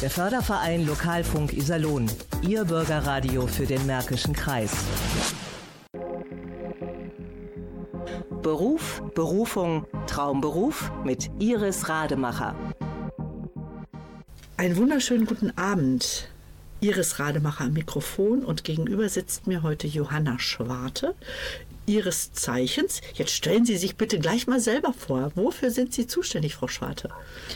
Der Förderverein Lokalfunk Iserlohn. Ihr Bürgerradio für den Märkischen Kreis. Beruf, Berufung, Traumberuf mit Iris Rademacher. Einen wunderschönen guten Abend. Iris Rademacher am Mikrofon und gegenüber sitzt mir heute Johanna Schwarte. Ihres Zeichens. Jetzt stellen Sie sich bitte gleich mal selber vor. Wofür sind Sie zuständig, Frau Schwarte?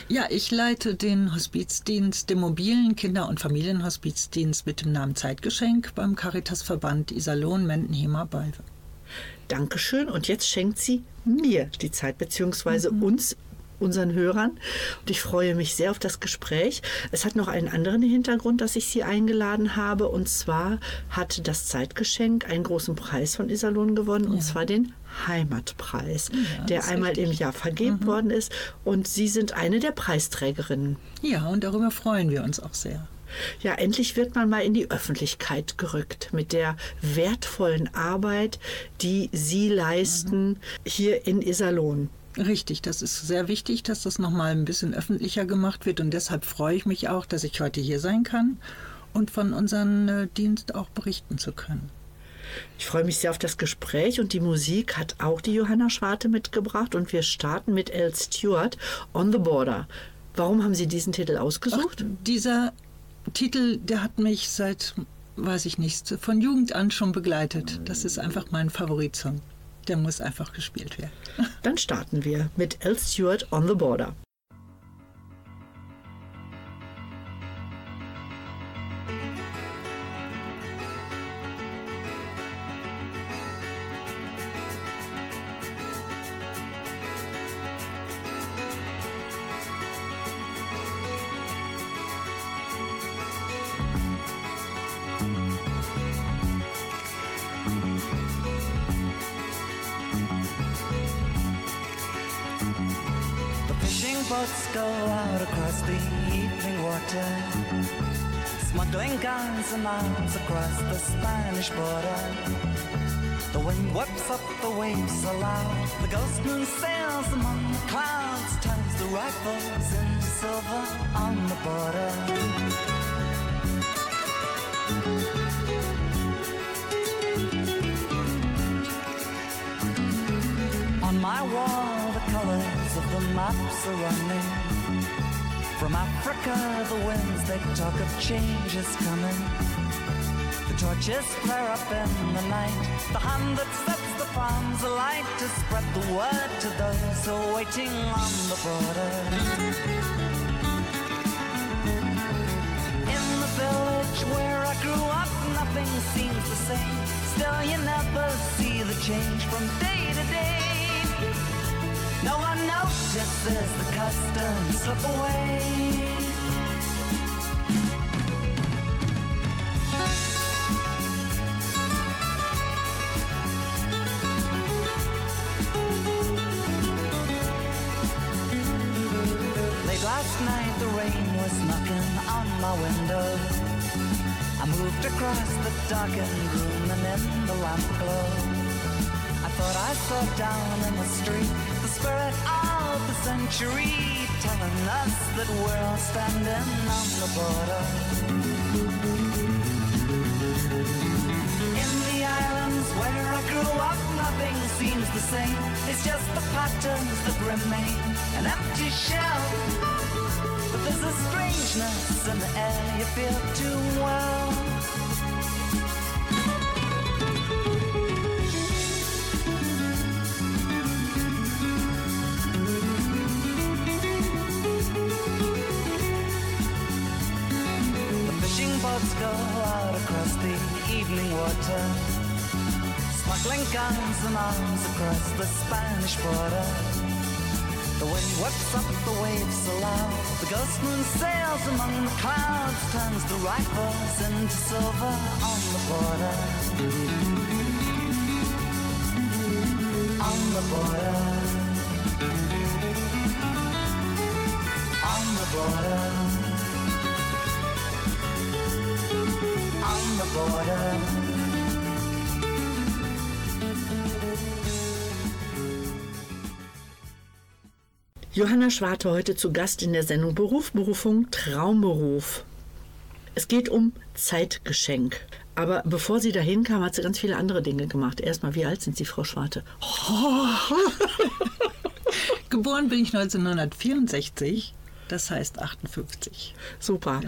Ja, ich leite den Hospizdienst, den mobilen Kinder- und Familienhospizdienst mit dem Namen Zeitgeschenk beim Caritasverband Iserlohn, Mendenhemer, Balve. Dankeschön. Und jetzt schenkt sie mir die Zeit, beziehungsweise mhm. uns unseren Hörern. Und ich freue mich sehr auf das Gespräch. Es hat noch einen anderen Hintergrund, dass ich Sie eingeladen habe. Und zwar hat das Zeitgeschenk einen großen Preis von Iserlohn gewonnen, ja. und zwar den Heimatpreis, ja, der einmal richtig. im Jahr vergeben mhm. worden ist. Und Sie sind eine der Preisträgerinnen. Ja, und darüber freuen wir uns auch sehr. Ja, endlich wird man mal in die Öffentlichkeit gerückt mit der wertvollen Arbeit, die Sie leisten mhm. hier in Iserlohn. Richtig, das ist sehr wichtig, dass das nochmal ein bisschen öffentlicher gemacht wird und deshalb freue ich mich auch, dass ich heute hier sein kann und von unserem äh, Dienst auch berichten zu können. Ich freue mich sehr auf das Gespräch und die Musik hat auch die Johanna Schwarte mitgebracht und wir starten mit L. Stewart On the Border. Warum haben Sie diesen Titel ausgesucht? Ach, dieser Titel, der hat mich seit, weiß ich nicht, von Jugend an schon begleitet. Das ist einfach mein Favoritsong. Der muss einfach gespielt werden. Dann starten wir mit L. Stewart on the Border. Go out across the evening water, smuggling guns and arms across the Spanish border. The wind whips up the waves aloud, the ghost moon sails among the clouds, turns the rifles into silver on the border. On my wall, the colors of the maps are running. From Africa, the winds they talk of change is coming. The torches flare up in the night, the hand that sets the farms alight to spread the word to those who are waiting on the border. In the village where I grew up, nothing seems the same. Still, you never see the change from day to day. No one notices the customs slip away. Late last night the rain was knocking on my window. I moved across the darkened room and in the lamp glow. I thought I saw down in the street spirit of the century telling us that we're standing on the border. In the islands where I grew up, nothing seems the same. It's just the patterns that remain, an empty shell. But there's a strangeness in the air you feel too well. The evening water, smuggling guns and arms across the Spanish border. The wind whips up the waves aloud, the ghost moon sails among the clouds, turns the rifles into silver on the border. On the border. On the border. On the border. Johanna Schwarte heute zu Gast in der Sendung Beruf, Berufung, Traumberuf. Es geht um Zeitgeschenk. Aber bevor sie dahin kam, hat sie ganz viele andere Dinge gemacht. Erstmal, wie alt sind Sie, Frau Schwarte? Oh. Geboren bin ich 1964, das heißt 58. Super.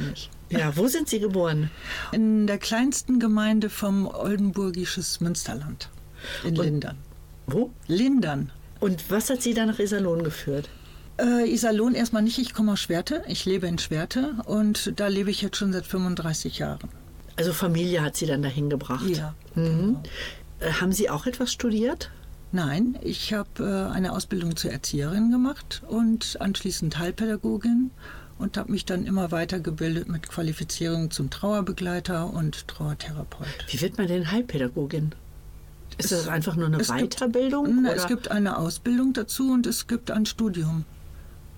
Ja, wo sind Sie geboren? In der kleinsten Gemeinde vom Oldenburgisches Münsterland, in Und Lindern. Wo? Lindern. Und was hat Sie da nach Iserlohn geführt? Äh, Iserlohn erstmal nicht, ich komme aus Schwerte, ich lebe in Schwerte und da lebe ich jetzt schon seit 35 Jahren. Also Familie hat Sie dann dahin gebracht? Ja. Mhm. Äh, Haben Sie auch etwas studiert? Nein, ich habe äh, eine Ausbildung zur Erzieherin gemacht und anschließend Heilpädagogin und habe mich dann immer weitergebildet mit Qualifizierung zum Trauerbegleiter und Trauertherapeut. Wie wird man denn Heilpädagogin? Ist das einfach nur eine es gibt- Weiterbildung? Na, oder? es gibt eine Ausbildung dazu und es gibt ein Studium.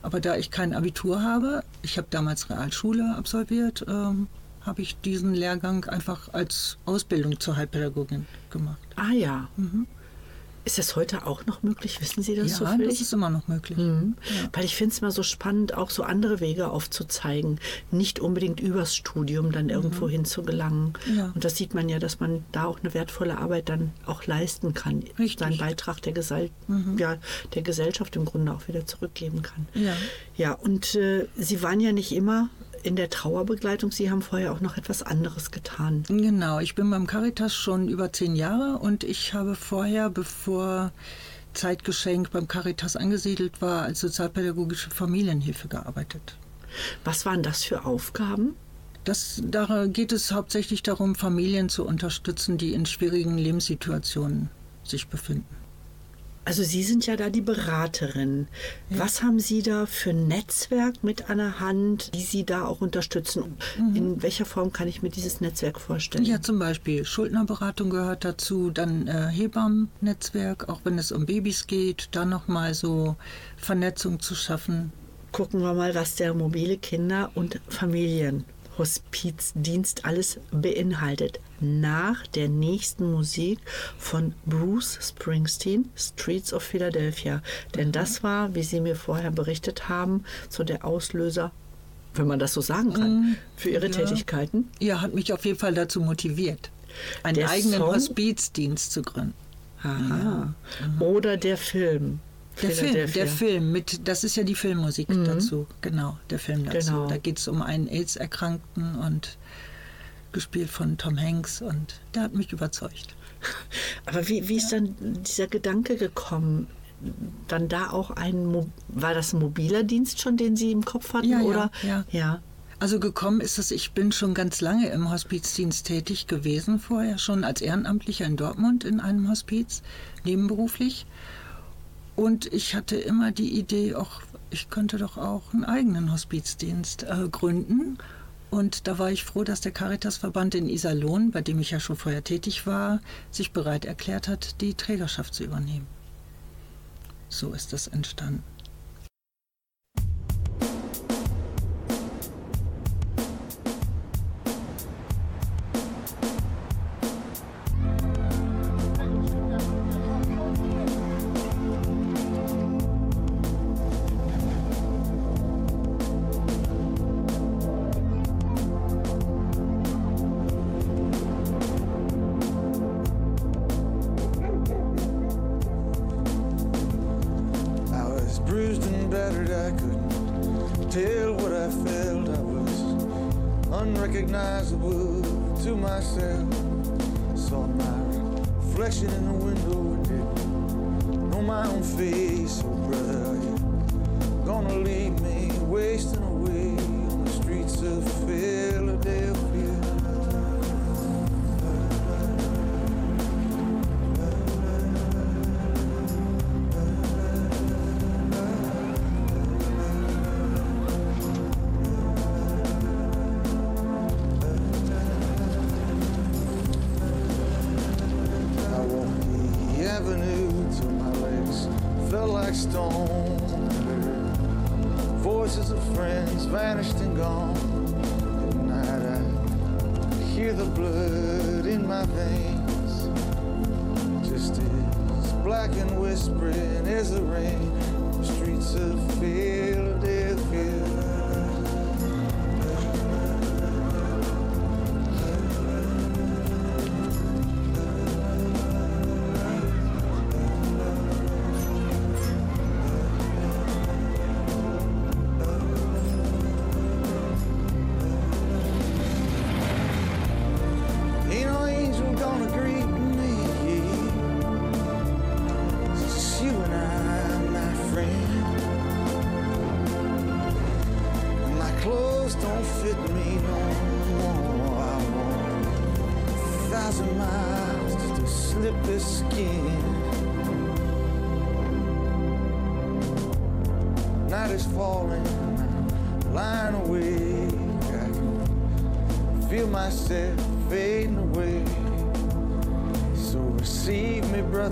Aber da ich kein Abitur habe, ich habe damals Realschule absolviert, ähm, habe ich diesen Lehrgang einfach als Ausbildung zur Heilpädagogin gemacht. ah ja. Ist das heute auch noch möglich? Wissen Sie das ja, zufällig? das ist immer noch möglich. Mhm. Weil ich finde es mal so spannend, auch so andere Wege aufzuzeigen. Nicht unbedingt übers Studium dann irgendwo hin zu gelangen. Mhm. Ja. Und das sieht man ja, dass man da auch eine wertvolle Arbeit dann auch leisten kann. Richtig. Seinen Beitrag der, Gesell ja, der Gesellschaft im Grunde auch wieder zurückgeben kann. Ja. Ja, und äh, Sie waren ja nicht immer in der Trauerbegleitung. Sie haben vorher auch noch etwas anderes getan. Genau, ich bin beim Caritas schon über zehn Jahre und ich habe vorher, bevor Zeitgeschenk beim Caritas angesiedelt war, als sozialpädagogische Familienhilfe gearbeitet. Was waren das für Aufgaben? Das, da geht es hauptsächlich darum, Familien zu unterstützen, die in schwierigen Lebenssituationen sich befinden. Also Sie sind ja da die Beraterin. Was haben Sie da für ein Netzwerk mit an der Hand, die Sie da auch unterstützen? In welcher Form kann ich mir dieses Netzwerk vorstellen? Ja, zum Beispiel Schuldnerberatung gehört dazu, dann äh, Hebammennetzwerk, auch wenn es um Babys geht, dann nochmal so Vernetzung zu schaffen. Gucken wir mal, was der mobile Kinder- und Familienhospizdienst alles beinhaltet. Nach der nächsten Musik von Bruce Springsteen, Streets of Philadelphia. Denn das war, wie Sie mir vorher berichtet haben, so der Auslöser, wenn man das so sagen kann, für Ihre ja. Tätigkeiten. Ja, hat mich auf jeden Fall dazu motiviert, einen Der eigenen Song? Hospizdienst zu gründen. Aha. Oder der Film. Der Film, der Film, mit, das ist ja die Filmmusik dazu, genau, der Film dazu. Genau. Da geht es um einen AIDS-Erkrankten und gespielt von Tom Hanks und der hat mich überzeugt. Aber wie, wie ist dann dieser Gedanke gekommen? Dann da auch ein, war das ein mobiler Dienst schon, den Sie im Kopf hatten? Ja, ja, oder? ja. ja. Also gekommen ist es, ich bin schon ganz lange im Hospizdienst tätig gewesen, vorher schon als Ehrenamtlicher in Dortmund in einem Hospiz, nebenberuflich. Und ich hatte immer die Idee, auch ich könnte doch auch einen eigenen Hospizdienst äh, gründen. Und da war ich froh, dass der Caritasverband in Iserlohn, bei dem ich ja schon vorher tätig war, sich bereit erklärt hat, die Trägerschaft zu übernehmen. So ist das entstanden. Myself. Saw my reflection in the window and didn't know my own face. Oh, brother, are you gonna leave me wasting away on the streets of Philadelphia?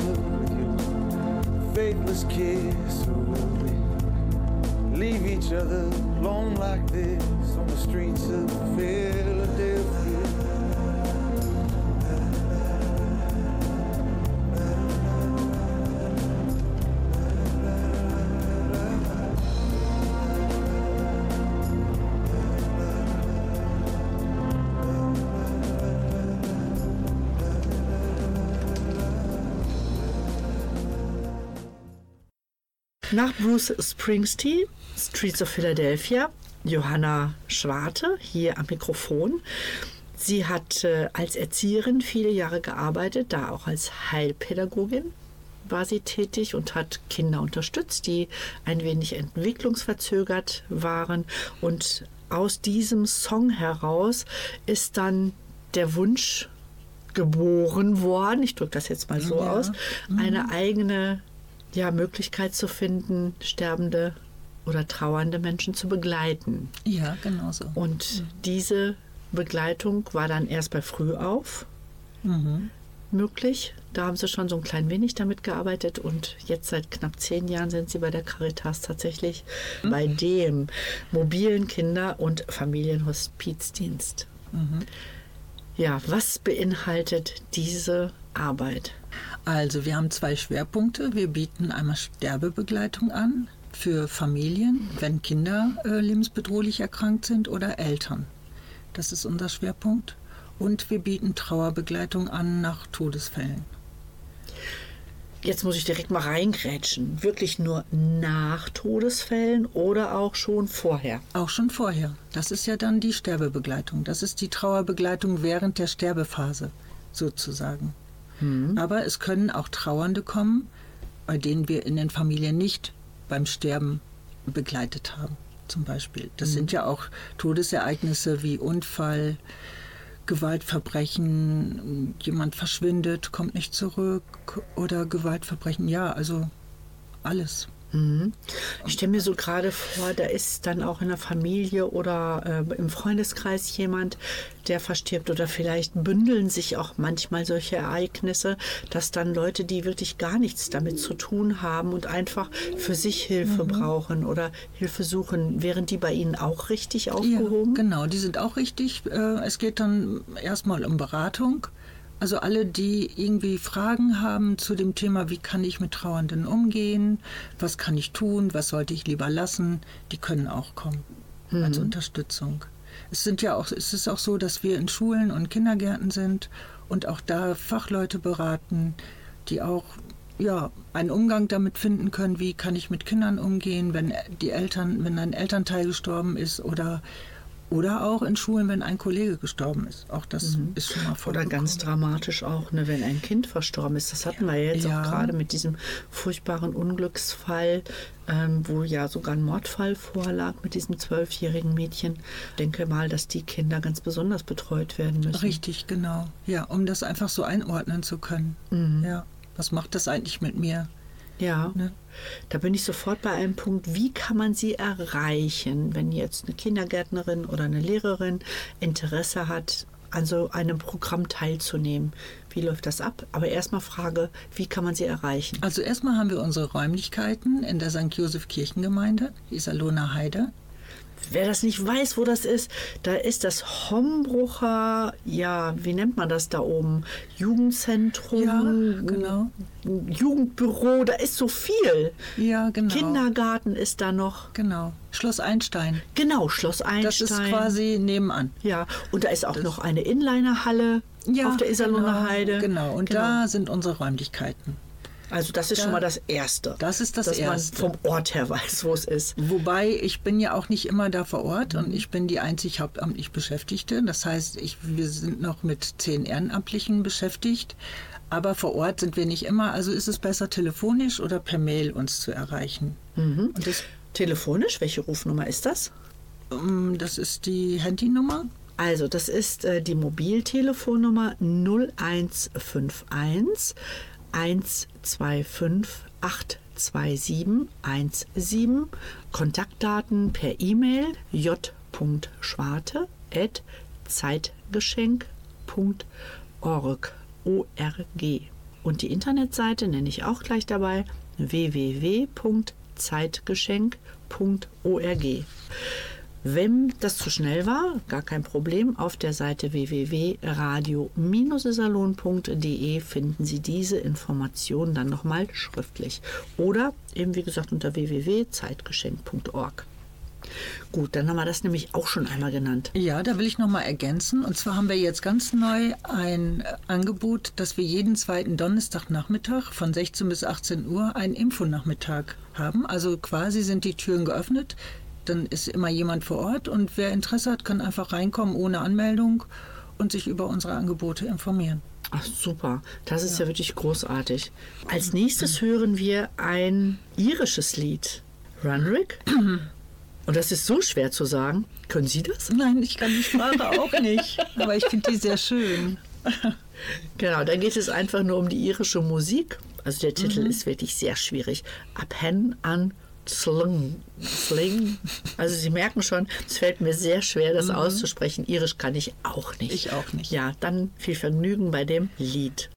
Your faithless kiss. Will we leave each other alone like this on the streets of Philadelphia? Nach Bruce Springsteen, Streets of Philadelphia, Johanna Schwarte hier am Mikrofon. Sie hat äh, als Erzieherin viele Jahre gearbeitet, da auch als Heilpädagogin war sie tätig und hat Kinder unterstützt, die ein wenig entwicklungsverzögert waren. Und aus diesem Song heraus ist dann der Wunsch geboren worden, ich drücke das jetzt mal so Ja. aus, eine eigene ja, Möglichkeit zu finden, sterbende oder trauernde Menschen zu begleiten. Ja, genau so. Und diese Begleitung war dann erst bei Frühauf Mhm. möglich. Da haben sie schon so ein klein wenig damit gearbeitet und jetzt seit knapp zehn Jahren sind sie bei der Caritas tatsächlich bei dem mobilen Kinder- und Familienhospizdienst. Ja, was beinhaltet diese Arbeit? Also wir haben zwei Schwerpunkte. Wir bieten einmal Sterbebegleitung an für Familien, wenn Kinder äh, lebensbedrohlich erkrankt sind oder Eltern. Das ist unser Schwerpunkt. Und wir bieten Trauerbegleitung an nach Todesfällen. Jetzt muss ich direkt mal reingrätschen. Wirklich nur nach Todesfällen oder auch schon vorher? Auch schon vorher. Das ist ja dann die Sterbebegleitung. Das ist die Trauerbegleitung während der Sterbephase sozusagen. Aber es können auch Trauernde kommen, bei denen wir in den Familien nicht beim Sterben begleitet haben. Zum Beispiel. Das sind ja auch Todesereignisse wie Unfall, Gewaltverbrechen, jemand verschwindet, kommt nicht zurück oder Gewaltverbrechen. Ja, also alles. Ich stelle mir so gerade vor, da ist dann auch in der Familie oder äh, im Freundeskreis jemand, der verstirbt oder vielleicht bündeln sich auch manchmal solche Ereignisse, dass dann Leute, die wirklich gar nichts damit zu tun haben und einfach für sich Hilfe brauchen oder Hilfe suchen, wären die bei Ihnen auch richtig aufgehoben? Ja, genau, die sind auch richtig. Äh, Es geht dann erstmal um Beratung. Also alle, die irgendwie Fragen haben zu dem Thema, wie kann ich mit Trauernden umgehen, was kann ich tun, was sollte ich lieber lassen, die können auch kommen als Unterstützung. Es sind ja auch, es ist auch so, dass wir in Schulen und Kindergärten sind und auch da Fachleute beraten, die auch ja, einen Umgang damit finden können, wie kann ich mit Kindern umgehen, wenn die Eltern, wenn ein Elternteil gestorben ist oder oder auch in Schulen, wenn ein Kollege gestorben ist. Auch das ist schon mal Oder vorgekommen. ganz dramatisch auch, ne, wenn ein Kind verstorben ist. Das hatten wir jetzt Ja. auch gerade mit diesem furchtbaren Unglücksfall, ähm, wo ja sogar ein Mordfall vorlag mit diesem zwölfjährigen Mädchen. Ich denke mal, dass die Kinder ganz besonders betreut werden müssen. Richtig, genau. Ja, um das einfach so einordnen zu können. Ja, was macht das eigentlich mit mir? Ja, Ne? da bin ich sofort bei einem Punkt, wie kann man sie erreichen, wenn jetzt eine Kindergärtnerin oder eine Lehrerin Interesse hat, an so einem Programm teilzunehmen. Wie läuft das ab? Aber erstmal Frage, wie kann man sie erreichen? Also erstmal haben wir unsere Räumlichkeiten in der St. Josef Kirchengemeinde, die Iserlohner Heide. Wer das nicht weiß, wo das ist, da ist das Hombrucher, ja, wie nennt man das da oben? Jugendzentrum, Ja, genau. Jugendbüro, da ist so viel. Ja, genau. Kindergarten ist da noch. Genau. Schloss Einstein. Genau, Schloss Einstein. Das ist quasi nebenan. Ja, und da ist auch noch eine Inlinerhalle auf der Iserlohner genau, Heide. Genau, und da sind unsere Räumlichkeiten. Also das ist Da- schon mal das Erste. Das ist das dass Erste. man vom Ort her weiß, wo es ist. Wobei ich bin ja auch nicht immer da vor Ort und ich bin die einzig hauptamtlich Beschäftigte. Das heißt, ich, wir sind noch mit zehn Ehrenamtlichen beschäftigt. Aber vor Ort sind wir nicht immer. Also ist es besser, telefonisch oder per Mail uns zu erreichen. Und das, Telefonisch, welche Rufnummer ist das? ähm, das ist die Handynummer. Also, das ist äh, die Mobiltelefonnummer 0151 125 827 17. Kontaktdaten per E-Mail j.schwarte at zeitgeschenk.org. ORG. Und die Internetseite nenne ich auch gleich dabei www.zeitgeschenk.org. Wenn das zu schnell war, gar kein Problem. Auf der Seite www.radio-salon.de finden Sie diese Informationen dann nochmal schriftlich. Oder eben wie gesagt unter www.zeitgeschenk.org. Gut, dann haben wir das nämlich auch schon einmal genannt. Ja, da will ich noch mal ergänzen. Und zwar haben wir jetzt ganz neu ein Angebot, dass wir jeden zweiten Donnerstagnachmittag von 16 bis 18 Uhr einen Infonachmittag haben. Also quasi sind die Türen geöffnet. Dann ist immer jemand vor Ort und wer Interesse hat, kann einfach reinkommen ohne Anmeldung und sich über unsere Angebote informieren. Ach super, das ist ja, wirklich großartig. Als nächstes hören wir ein irisches Lied. Runrick? Und das ist so schwer zu sagen. Können Sie das? Nein, ich kann die Sprache auch nicht, aber ich finde die sehr schön. Genau, da geht es einfach nur um die irische Musik. Also der Titel ist wirklich sehr schwierig. Abhen an Sling. Sling. Also Sie merken schon, es fällt mir sehr schwer, das auszusprechen. Irisch kann ich auch nicht. Ich auch nicht. Ja, dann viel Vergnügen bei dem Lied.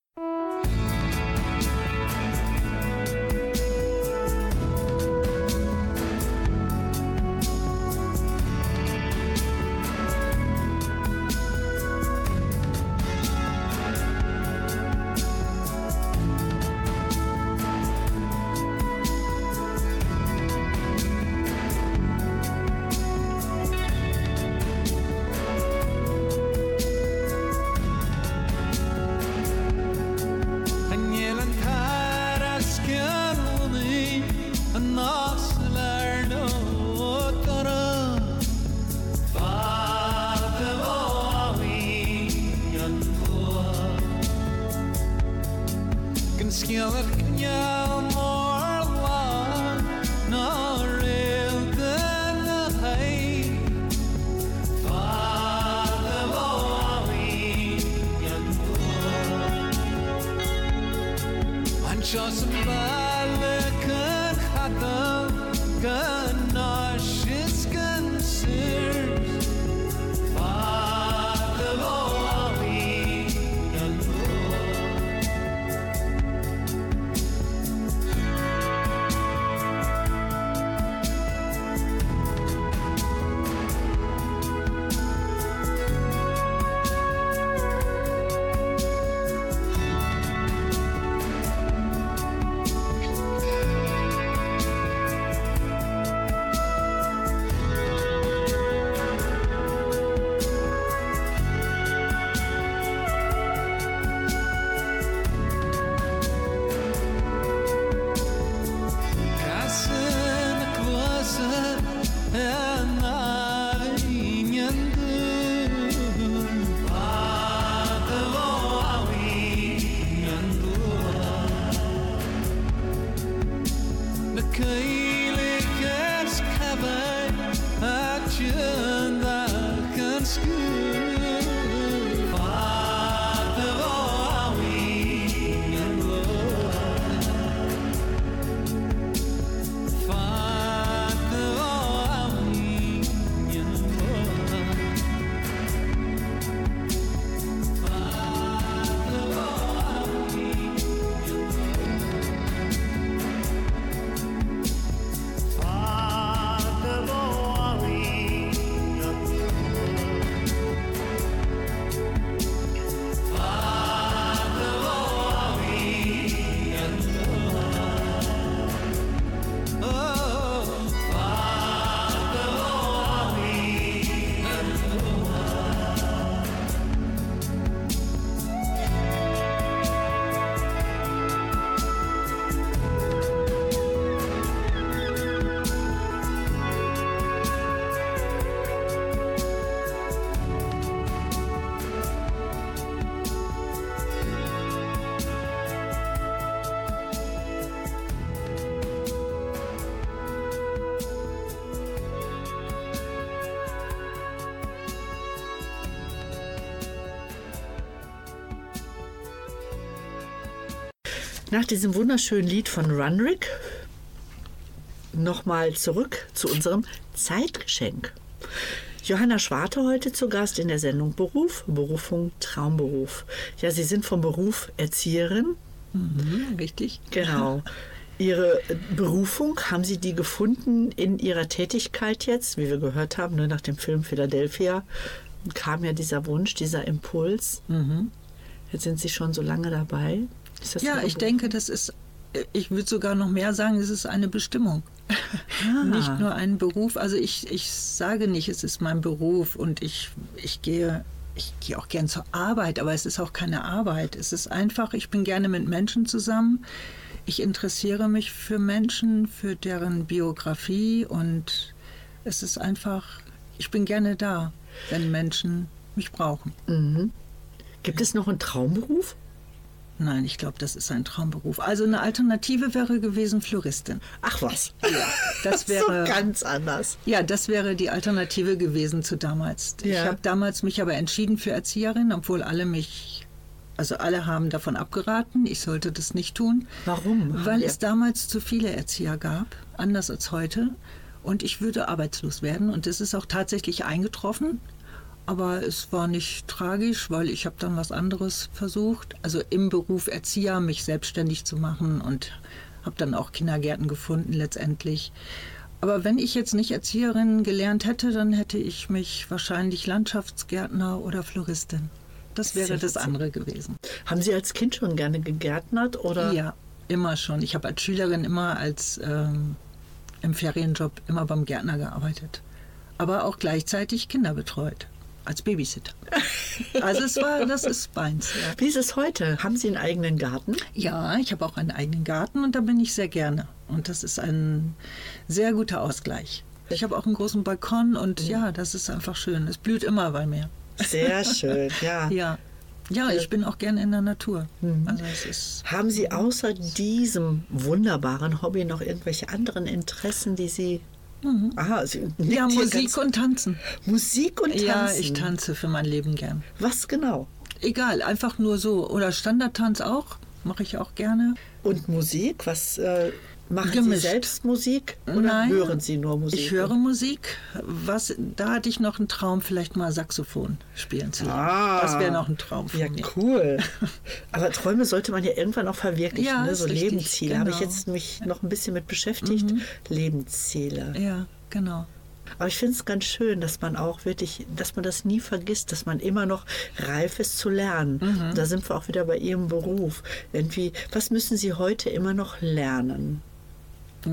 Just by the kind Nach diesem wunderschönen Lied von Runrick nochmal zurück zu unserem Zeitgeschenk. Johanna Schwarte heute zu Gast in der Sendung Beruf, Berufung, Traumberuf. Ja, Sie sind vom Beruf Erzieherin. Mhm, richtig. Genau. Ihre Berufung, haben Sie die gefunden in Ihrer Tätigkeit jetzt? Wie wir gehört haben, ne, nach dem Film Philadelphia kam ja dieser Wunsch, dieser Impuls. Jetzt sind Sie schon so lange dabei. Ja, ich denke, das ist, ich würde sogar noch mehr sagen, es ist eine Bestimmung. Ah. Nicht nur ein Beruf. Also ich, ich sage nicht, es ist mein Beruf und ich, ich gehe. Ich gehe auch gern zur Arbeit, aber es ist auch keine Arbeit. Es ist einfach, ich bin gerne mit Menschen zusammen. Ich interessiere mich für Menschen, für deren Biografie und es ist einfach, ich bin gerne da, wenn Menschen mich brauchen. Gibt es noch einen Traumberuf? Nein, ich glaube, das ist ein Traumberuf. Also eine Alternative wäre gewesen Floristin. Ach was. Das wäre so ganz anders. ja, das wäre die Alternative gewesen zu damals. Ich Ja. habe damals mich aber entschieden für Erzieherin, obwohl alle mich, also alle haben davon abgeraten. Ich sollte das nicht tun. Warum? Weil Ja. es damals zu viele Erzieher gab, anders als heute. Und ich würde arbeitslos werden. Und es ist auch tatsächlich eingetroffen. Aber es war nicht tragisch, weil ich habe dann was anderes versucht. Also im Beruf Erzieher mich selbstständig zu machen und habe dann auch Kindergärten gefunden letztendlich. Aber wenn ich jetzt nicht Erzieherin gelernt hätte, dann hätte ich mich wahrscheinlich Landschaftsgärtner oder Floristin. Das wäre Sehr das andere gewesen. Haben Sie als Kind schon gerne gegärtnert oder? Ja, immer schon. Ich habe als Schülerin immer als ähm, im Ferienjob immer beim Gärtner gearbeitet. Aber auch gleichzeitig Kinder betreut. Als Babysitter. Also es war, das ist meins. Ja, Wie ist es heute? Haben Sie einen eigenen Garten? ja ich habe auch einen eigenen Garten und da bin ich sehr gerne. Und das ist ein sehr guter Ausgleich. Ich habe auch einen großen Balkon und ja, das ist einfach schön. Es blüht immer bei mir. Sehr schön, ja. Ja. Ja, ich bin auch gerne in der Natur. Also es ist Haben Sie außer diesem wunderbaren Hobby noch irgendwelche anderen Interessen, die Sie. Aha, Sie nickt Mhm. ja Musik und Tanzen. Musik und Tanzen. Ja, ich tanze für mein Leben gern. Was genau? Egal, einfach nur so. Oder Standardtanz auch, mache ich auch gerne. Und Musik? Was äh, machen Gemischt. Sie selbst Musik oder Nein, hören Sie nur Musik? Ich höre Musik. Was, da hatte ich noch einen Traum, vielleicht mal Saxophon spielen zu lernen. Ah. das wäre noch ein Traum von Ja, mir. cool. Aber Träume sollte man ja irgendwann auch verwirklichen. Ja, ne? So richtig, Lebensziele. Habe ich genau. jetzt mich noch ein bisschen mit beschäftigt. Lebensziele. Ja, genau. Aber ich finde es ganz schön, dass man auch wirklich, dass man das nie vergisst, dass man immer noch reif ist zu lernen. Mhm. Da sind wir auch wieder bei Ihrem Beruf. Irgendwie, was müssen Sie heute immer noch lernen?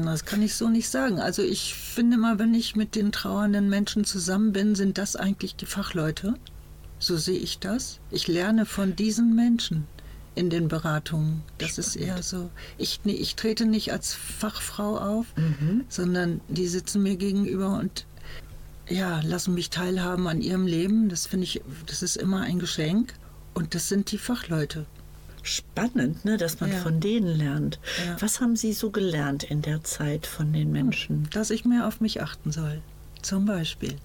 Das kann ich so nicht sagen. Also ich finde mal, wenn ich mit den trauernden Menschen zusammen bin, sind das eigentlich die Fachleute. So sehe ich das. Ich lerne von diesen Menschen in den Beratungen. Das ist eher so. Ich, nee, ich trete nicht als Fachfrau auf, sondern die sitzen mir gegenüber und ja, lassen mich teilhaben an ihrem Leben. Das finde ich, das ist immer ein Geschenk. Und das sind die Fachleute. Spannend, ne, dass man Ja. von denen lernt. Ja. Was haben Sie so gelernt in der Zeit von den Menschen? Dass ich mehr auf mich achten soll. Zum Beispiel.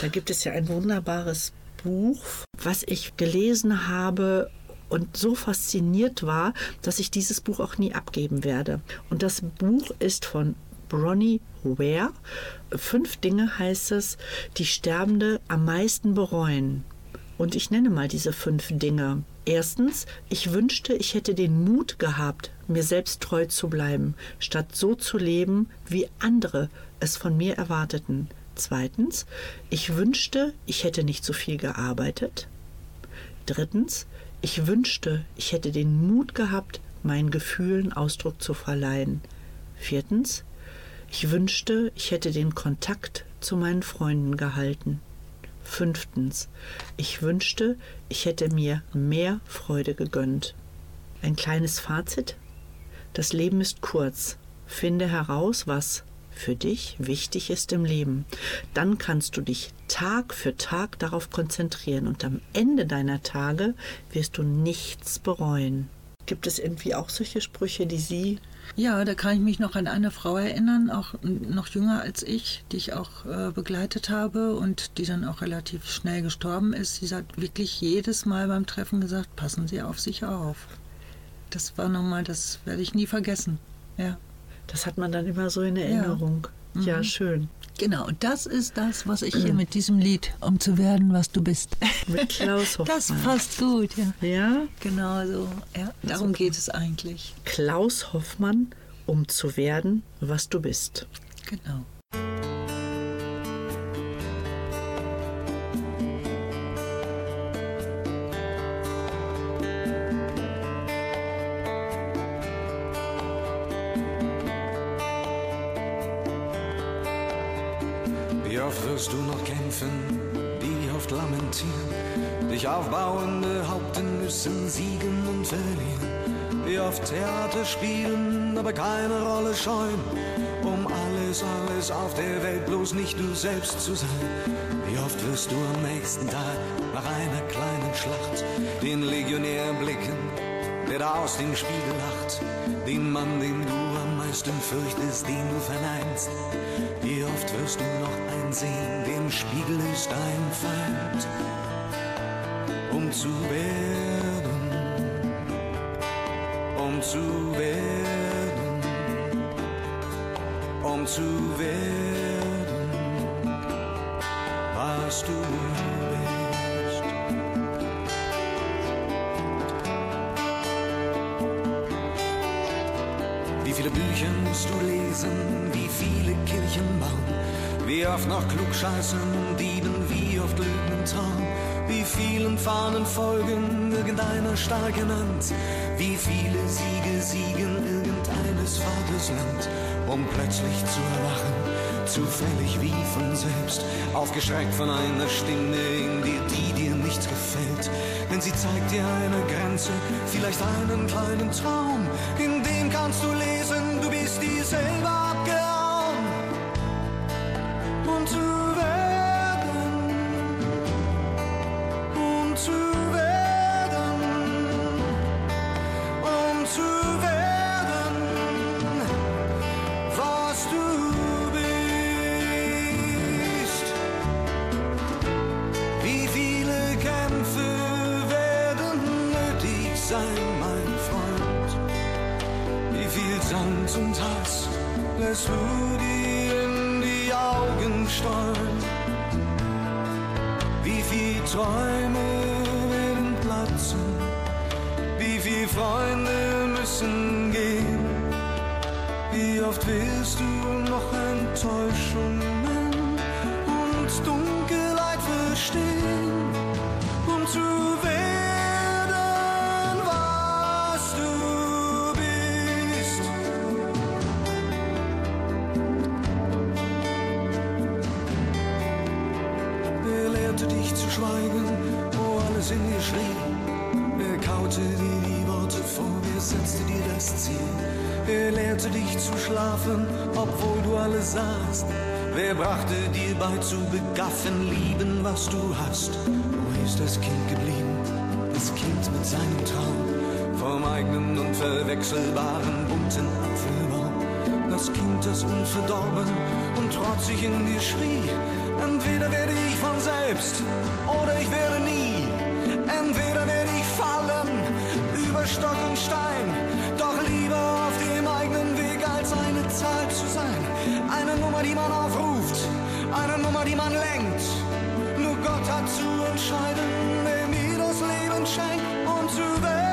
Da gibt es ja ein wunderbares Buch, was ich gelesen habe und so fasziniert war, dass ich dieses Buch auch nie abgeben werde. Und das Buch ist von Bronnie Ware. Fünf Dinge heißt es, die Sterbende am meisten bereuen. Und ich nenne mal diese fünf Dinge. Erstens, ich wünschte, ich hätte den Mut gehabt, mir selbst treu zu bleiben, statt so zu leben, wie andere es von mir erwarteten. Zweitens, ich wünschte, ich hätte nicht so viel gearbeitet. Drittens, ich wünschte, ich hätte den Mut gehabt, meinen Gefühlen Ausdruck zu verleihen. Viertens, ich wünschte, ich hätte den Kontakt zu meinen Freunden gehalten. Fünftens, ich wünschte, ich hätte mir mehr Freude gegönnt. Ein kleines Fazit. Das Leben ist kurz. Finde heraus, was für dich wichtig ist im Leben. Dann kannst du dich Tag für Tag darauf konzentrieren und am Ende deiner Tage wirst du nichts bereuen. Gibt es irgendwie auch solche Sprüche, die Sie Ja, da kann ich mich noch an eine Frau erinnern, auch noch jünger als ich, die ich auch äh, begleitet habe und die dann auch relativ schnell gestorben ist. Sie hat wirklich jedes Mal beim Treffen gesagt, passen Sie auf sich auf. Das war nochmal, das werde ich nie vergessen. Ja. Das hat man dann immer so in Erinnerung. Ja, schön. Genau, und das ist das, was ich hier mit diesem Lied, um zu werden, was du bist. Mit Klaus Hoffmann. Das passt gut, ja. Ja, Genau so. Ja, darum geht es eigentlich. Klaus Hoffmann, um zu werden, was du bist. Genau. Alles auf der Welt bloß nicht du selbst zu sein. Wie oft wirst du am nächsten Tag nach einer kleinen Schlacht den Legionär blicken, der da aus dem Spiegel lacht, den Mann, den du am meisten fürchtest, den du verneinst. Wie oft wirst du noch einsehen, dem Spiegel ist ein Feind, um zu werden, um zu werden, zu werden, was du bist. Wie viele Bücher musst du lesen, wie viele Kirchen bauen, wie oft noch klugscheißen dieben, wie oft Lügen trauen, wie vielen Fahnen folgen irgendeiner starken Hand, wie viele Siege siegen irgendeines Vaters Land, um plötzlich zu erwachen, zufällig wie von selbst, aufgeschreckt von einer Stimme in dir, die dir nicht gefällt, denn sie zeigt dir eine Grenze, vielleicht einen kleinen Traum, in dem kannst du lesen, begaffen, lieben, was du hast? Wo ist das Kind geblieben? Das Kind mit seinem Traum vom eigenen und verwechselbaren bunten Apfelbaum. Das Kind, das unverdorben und trotzig in dir schrie. Entweder werde ich von selbst oder ich werde nie. Entweder werde ich fallen über Stock und Stein, doch lieber auf dem eigenen Weg als eine Zahl zu sein. Eine Nummer, die man aufruft, eine Nummer, die man lenkt. Nur Gott hat zu entscheiden, wer mir das Leben schenkt, um zu werden,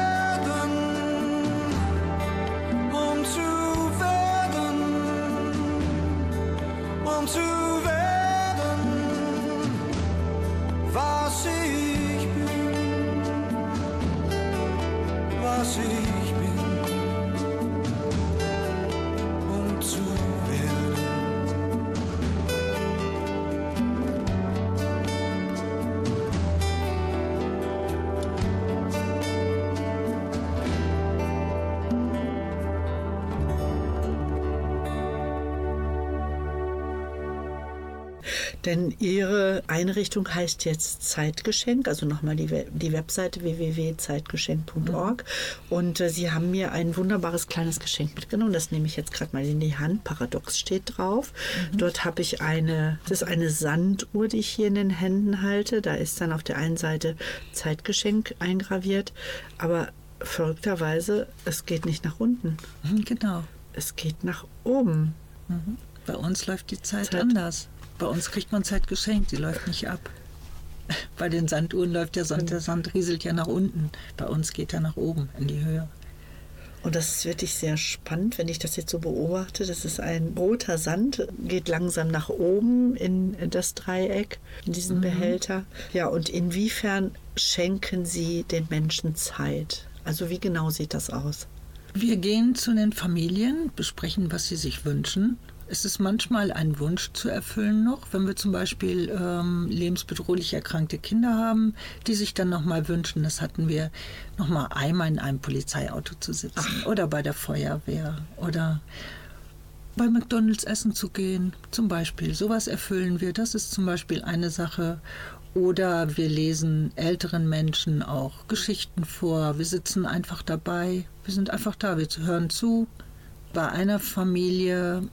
Denn Ihre Einrichtung heißt jetzt Zeitgeschenk, also nochmal die, We- die Webseite www.zeitgeschenk.org. Und äh, Sie haben mir ein wunderbares kleines Geschenk mitgenommen. Das nehme ich jetzt gerade mal in die Hand. Paradox steht drauf. Dort habe ich eine, das ist eine Sanduhr, die ich hier in den Händen halte. Da ist dann auf der einen Seite Zeitgeschenk eingraviert. Aber verrückterweise, es geht nicht nach unten. Mhm, Genau. Es geht nach oben. Bei uns läuft die Zeit, Zeit. anders. Bei uns kriegt man Zeit geschenkt, die läuft nicht ab. Bei den Sanduhren läuft der Sand, der Sand rieselt ja nach unten. Bei uns geht er nach oben, in die Höhe. Und das ist wirklich sehr spannend, wenn ich das jetzt so beobachte. Das ist ein roter Sand, geht langsam nach oben in das Dreieck, in diesen Behälter. Ja, und inwiefern schenken Sie den Menschen Zeit? Also wie genau sieht das aus? Wir gehen zu den Familien, besprechen, was sie sich wünschen. Es ist manchmal ein Wunsch zu erfüllen noch, wenn wir zum Beispiel ähm, lebensbedrohlich erkrankte Kinder haben, die sich dann nochmal wünschen, das hatten wir, nochmal einmal in einem Polizeiauto zu sitzen oder bei der Feuerwehr oder bei McDonalds essen zu gehen, zum Beispiel. Sowas erfüllen wir. Das ist zum Beispiel eine Sache. Oder wir lesen älteren Menschen auch Geschichten vor. Wir sitzen einfach dabei. Wir sind einfach da. Wir hören zu. Bei einer Familie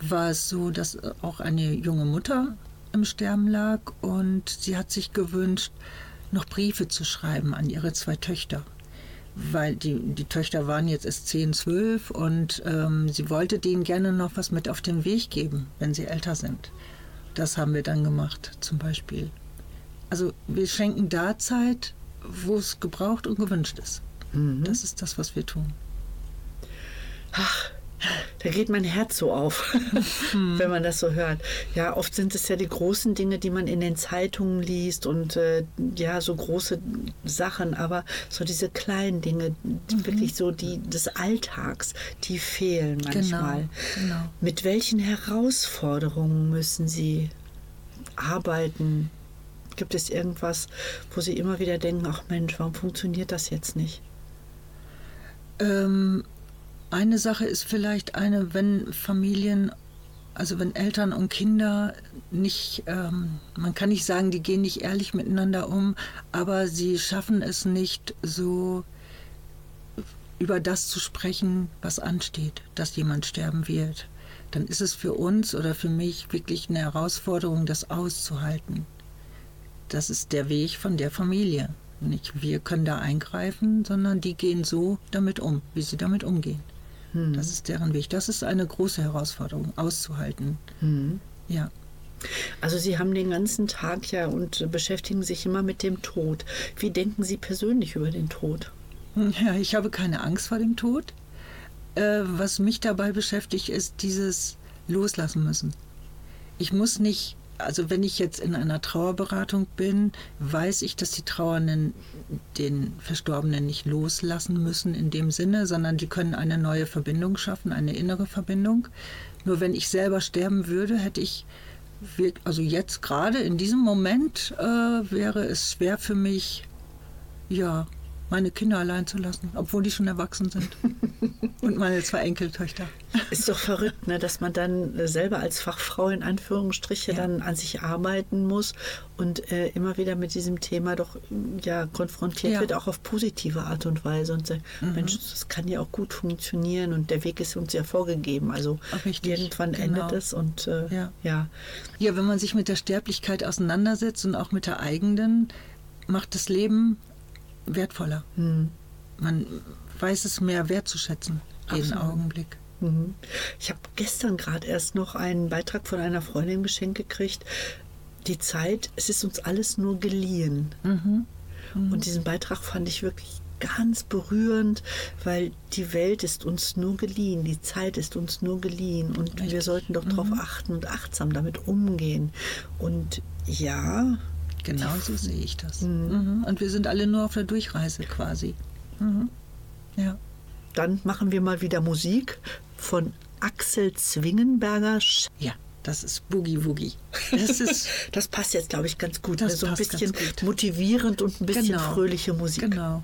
war es so, dass auch eine junge Mutter im Sterben lag und sie hat sich gewünscht, noch Briefe zu schreiben an ihre zwei Töchter weil die, die Töchter waren jetzt erst 10, 12 und ähm, sie wollte denen gerne noch was mit auf den Weg geben, wenn sie älter sind. Das haben wir dann gemacht, zum Beispiel. Also wir schenken da Zeit, wo es gebraucht und gewünscht ist. Das ist das, was wir tun. Da geht mein Herz so auf, wenn man das so hört. Ja, oft sind es ja die großen Dinge, die man in den Zeitungen liest und äh, ja, so große Sachen, aber so diese kleinen Dinge, die wirklich so die des Alltags, die fehlen manchmal. genau. Mit welchen Herausforderungen müssen Sie arbeiten? Gibt es irgendwas, wo Sie immer wieder denken, ach Mensch, warum funktioniert das jetzt nicht? Ähm, eine Sache ist vielleicht eine, wenn Familien, also wenn Eltern und Kinder nicht, ähm, man kann nicht sagen, die gehen nicht ehrlich miteinander um, aber sie schaffen es nicht so über das zu sprechen, was ansteht, dass jemand sterben wird. Dann ist es für uns oder für mich wirklich eine Herausforderung, das auszuhalten. Das ist der Weg von der Familie. Nicht wir können da eingreifen, sondern die gehen so damit um, wie sie damit umgehen. Das ist deren Weg. Das ist eine große Herausforderung, auszuhalten. Ja. Also Sie haben den ganzen Tag ja und beschäftigen sich immer mit dem Tod. Wie denken Sie persönlich über den Tod? Ja, ich habe keine Angst vor dem Tod. Äh, was mich dabei beschäftigt, ist dieses Loslassen müssen. Ich muss nicht, also wenn ich jetzt in einer Trauerberatung bin, weiß ich, dass die Trauernden den Verstorbenen nicht loslassen müssen in dem Sinne, sondern die können eine neue Verbindung schaffen, eine innere Verbindung. Nur wenn ich selber sterben würde, hätte ich, also jetzt gerade in diesem Moment, äh, wäre es schwer für mich, ja, meine Kinder allein zu lassen, obwohl die schon erwachsen sind. Und meine zwei Enkeltöchter. Ist doch verrückt, ne, dass man dann äh, selber als Fachfrau in Anführungsstriche Ja. dann an sich arbeiten muss und äh, immer wieder mit diesem Thema doch mm, ja konfrontiert Ja. wird, auch auf positive Art und Weise und sagt, Mensch, das kann ja auch gut funktionieren und der Weg ist uns ja vorgegeben. Also Richtig, irgendwann genau. endet es und äh, Ja. ja. Ja, wenn man sich mit der Sterblichkeit auseinandersetzt und auch mit der eigenen, macht das Leben wertvoller. Man weiß es mehr wertzuschätzen, jeden Absolut. Augenblick. Mhm. Ich habe gestern gerade erst noch einen Beitrag von einer Freundin geschenkt gekriegt. Die Zeit, es ist uns alles nur geliehen. Und diesen Beitrag fand ich wirklich ganz berührend, weil die Welt ist uns nur geliehen, die Zeit ist uns nur geliehen und wir sollten doch darauf achten und achtsam damit umgehen. Und ja, Genau so sehe ich das. Mhm. Und wir sind alle nur auf der Durchreise quasi. Mhm. Ja. dann machen wir mal wieder Musik von Axel Zwingenberger. Sch- Ja, das ist Boogie Woogie. Das ist Das passt jetzt, glaube ich, ganz gut. Das ne? so ein passt bisschen ganz gut. motivierend und ein bisschen Genau. fröhliche Musik. genau.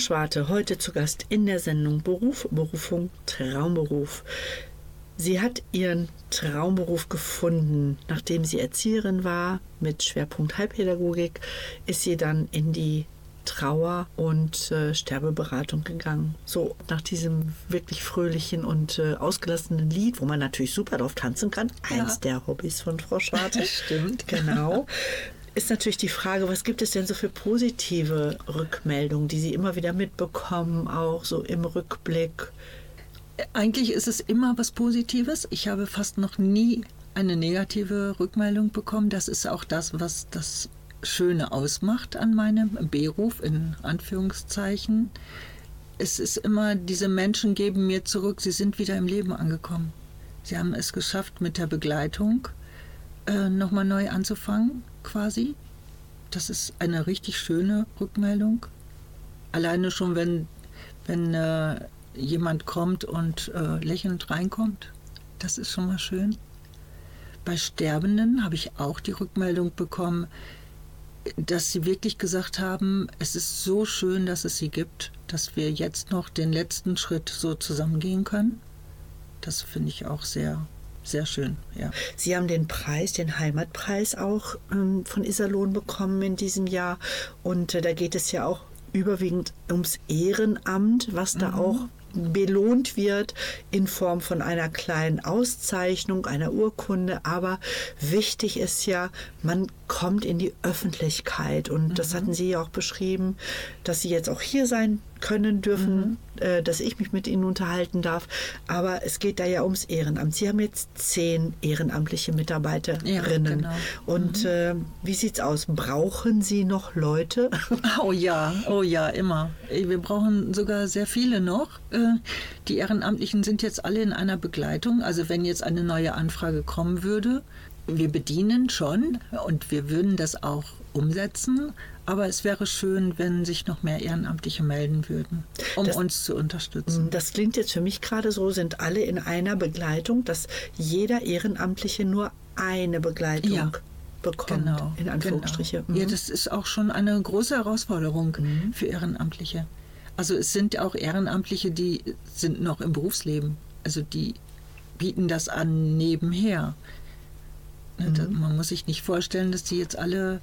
Schwarte, heute zu Gast in der Sendung Beruf, Berufung, Traumberuf. Sie hat ihren Traumberuf gefunden. Nachdem sie Erzieherin war mit Schwerpunkt Heilpädagogik, ist sie dann in die Trauer- und äh, Sterbeberatung gegangen. So nach diesem wirklich fröhlichen und äh, ausgelassenen Lied, wo man natürlich super drauf tanzen kann. Eins der Hobbys von Frau Schwarte. Stimmt. Genau. Ist natürlich die Frage, was gibt es denn so für positive Rückmeldungen, die Sie immer wieder mitbekommen, auch so im Rückblick? Eigentlich ist es immer was Positives. Ich habe fast noch nie eine negative Rückmeldung bekommen. Das ist auch das, was das Schöne ausmacht an meinem Beruf, in Anführungszeichen. Es ist immer, diese Menschen geben mir zurück, sie sind wieder im Leben angekommen. Sie haben es geschafft, mit der Begleitung äh, nochmal neu anzufangen, quasi. Das ist eine richtig schöne Rückmeldung. Alleine schon, wenn, wenn äh, jemand kommt und äh, lächelnd reinkommt, das ist schon mal schön. Bei Sterbenden habe ich auch die Rückmeldung bekommen, dass sie wirklich gesagt haben, es ist so schön, dass es sie gibt, dass wir jetzt noch den letzten Schritt so zusammengehen können. Das finde ich auch sehr, sehr schön, ja. Sie haben den Preis, den Heimatpreis auch ähm, von Iserlohn bekommen in diesem Jahr. Und äh, da geht es ja auch überwiegend ums Ehrenamt, was da auch belohnt wird in Form von einer kleinen Auszeichnung, einer Urkunde. Aber wichtig ist ja, man kommt in die Öffentlichkeit. Und das hatten Sie ja auch beschrieben, dass Sie jetzt auch hier sein können dürfen, äh, dass ich mich mit Ihnen unterhalten darf. Aber es geht da ja ums Ehrenamt. Sie haben jetzt zehn ehrenamtliche Mitarbeiterinnen. Ja, genau. Und äh, wie sieht's aus? Brauchen Sie noch Leute? Oh ja, oh ja, immer. Wir brauchen sogar sehr viele noch. Äh, Die Ehrenamtlichen sind jetzt alle in einer Begleitung. Also wenn jetzt eine neue Anfrage kommen würde, wir bedienen schon und wir würden das auch umsetzen. Aber es wäre schön, wenn sich noch mehr Ehrenamtliche melden würden, um Das- uns zu unterstützen. Das klingt jetzt für mich gerade so, sind alle in einer Begleitung, dass jeder Ehrenamtliche nur eine Begleitung Ja, bekommt, Genau. in Anführungsstriche. Genau. Ja, Mhm. das ist auch schon eine große Herausforderung für Ehrenamtliche. Also es sind auch Ehrenamtliche, die sind noch im Berufsleben. Also die bieten das an nebenher. Ne, da- Man muss sich nicht vorstellen, dass die jetzt alle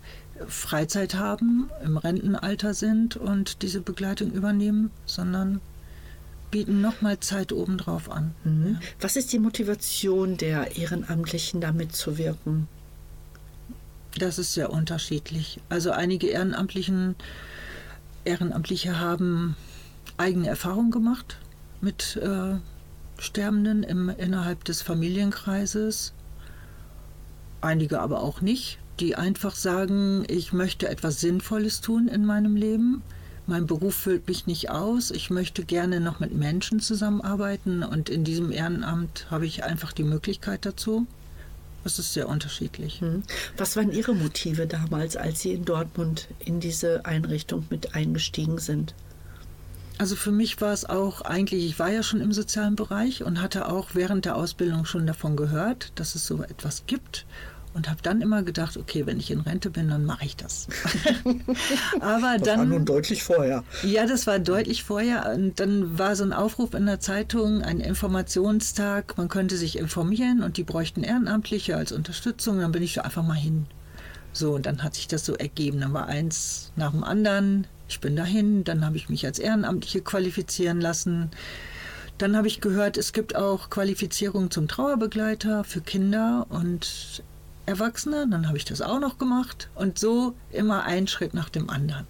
Freizeit haben, im Rentenalter sind und diese Begleitung übernehmen, sondern bieten nochmal Zeit obendrauf an. Mhm. Was ist die Motivation der Ehrenamtlichen, da mitzuwirken? Das ist sehr unterschiedlich. Also einige Ehrenamtlichen, Ehrenamtliche haben eigene Erfahrungen gemacht mit äh, Sterbenden im, innerhalb des Familienkreises. Einige aber auch nicht, die einfach sagen, ich möchte etwas Sinnvolles tun in meinem Leben. Mein Beruf füllt mich nicht aus. Ich möchte gerne noch mit Menschen zusammenarbeiten und in diesem Ehrenamt habe ich einfach die Möglichkeit dazu. Das ist sehr unterschiedlich. Mhm. Was waren Ihre Motive damals, als Sie in Dortmund in diese Einrichtung mit eingestiegen sind? Also für mich war es auch eigentlich, ich war ja schon im sozialen Bereich und hatte auch während der Ausbildung schon davon gehört, dass es so etwas gibt und habe dann immer gedacht, okay, wenn ich in Rente bin, dann mache ich das. Aber dann deutlich vorher. ja, das war deutlich vorher. Und dann war so ein Aufruf in der Zeitung, ein Informationstag. Man könnte sich informieren und die bräuchten Ehrenamtliche als Unterstützung. Dann bin ich da einfach mal hin. So, und dann hat sich das so ergeben. Dann war eins nach dem anderen. Ich bin dahin. Dann habe ich mich als Ehrenamtliche qualifizieren lassen. Dann habe ich gehört, es gibt auch Qualifizierung zum Trauerbegleiter für Kinder und Erwachsene. Dann habe ich das auch noch gemacht. Und so immer ein Schritt nach dem anderen.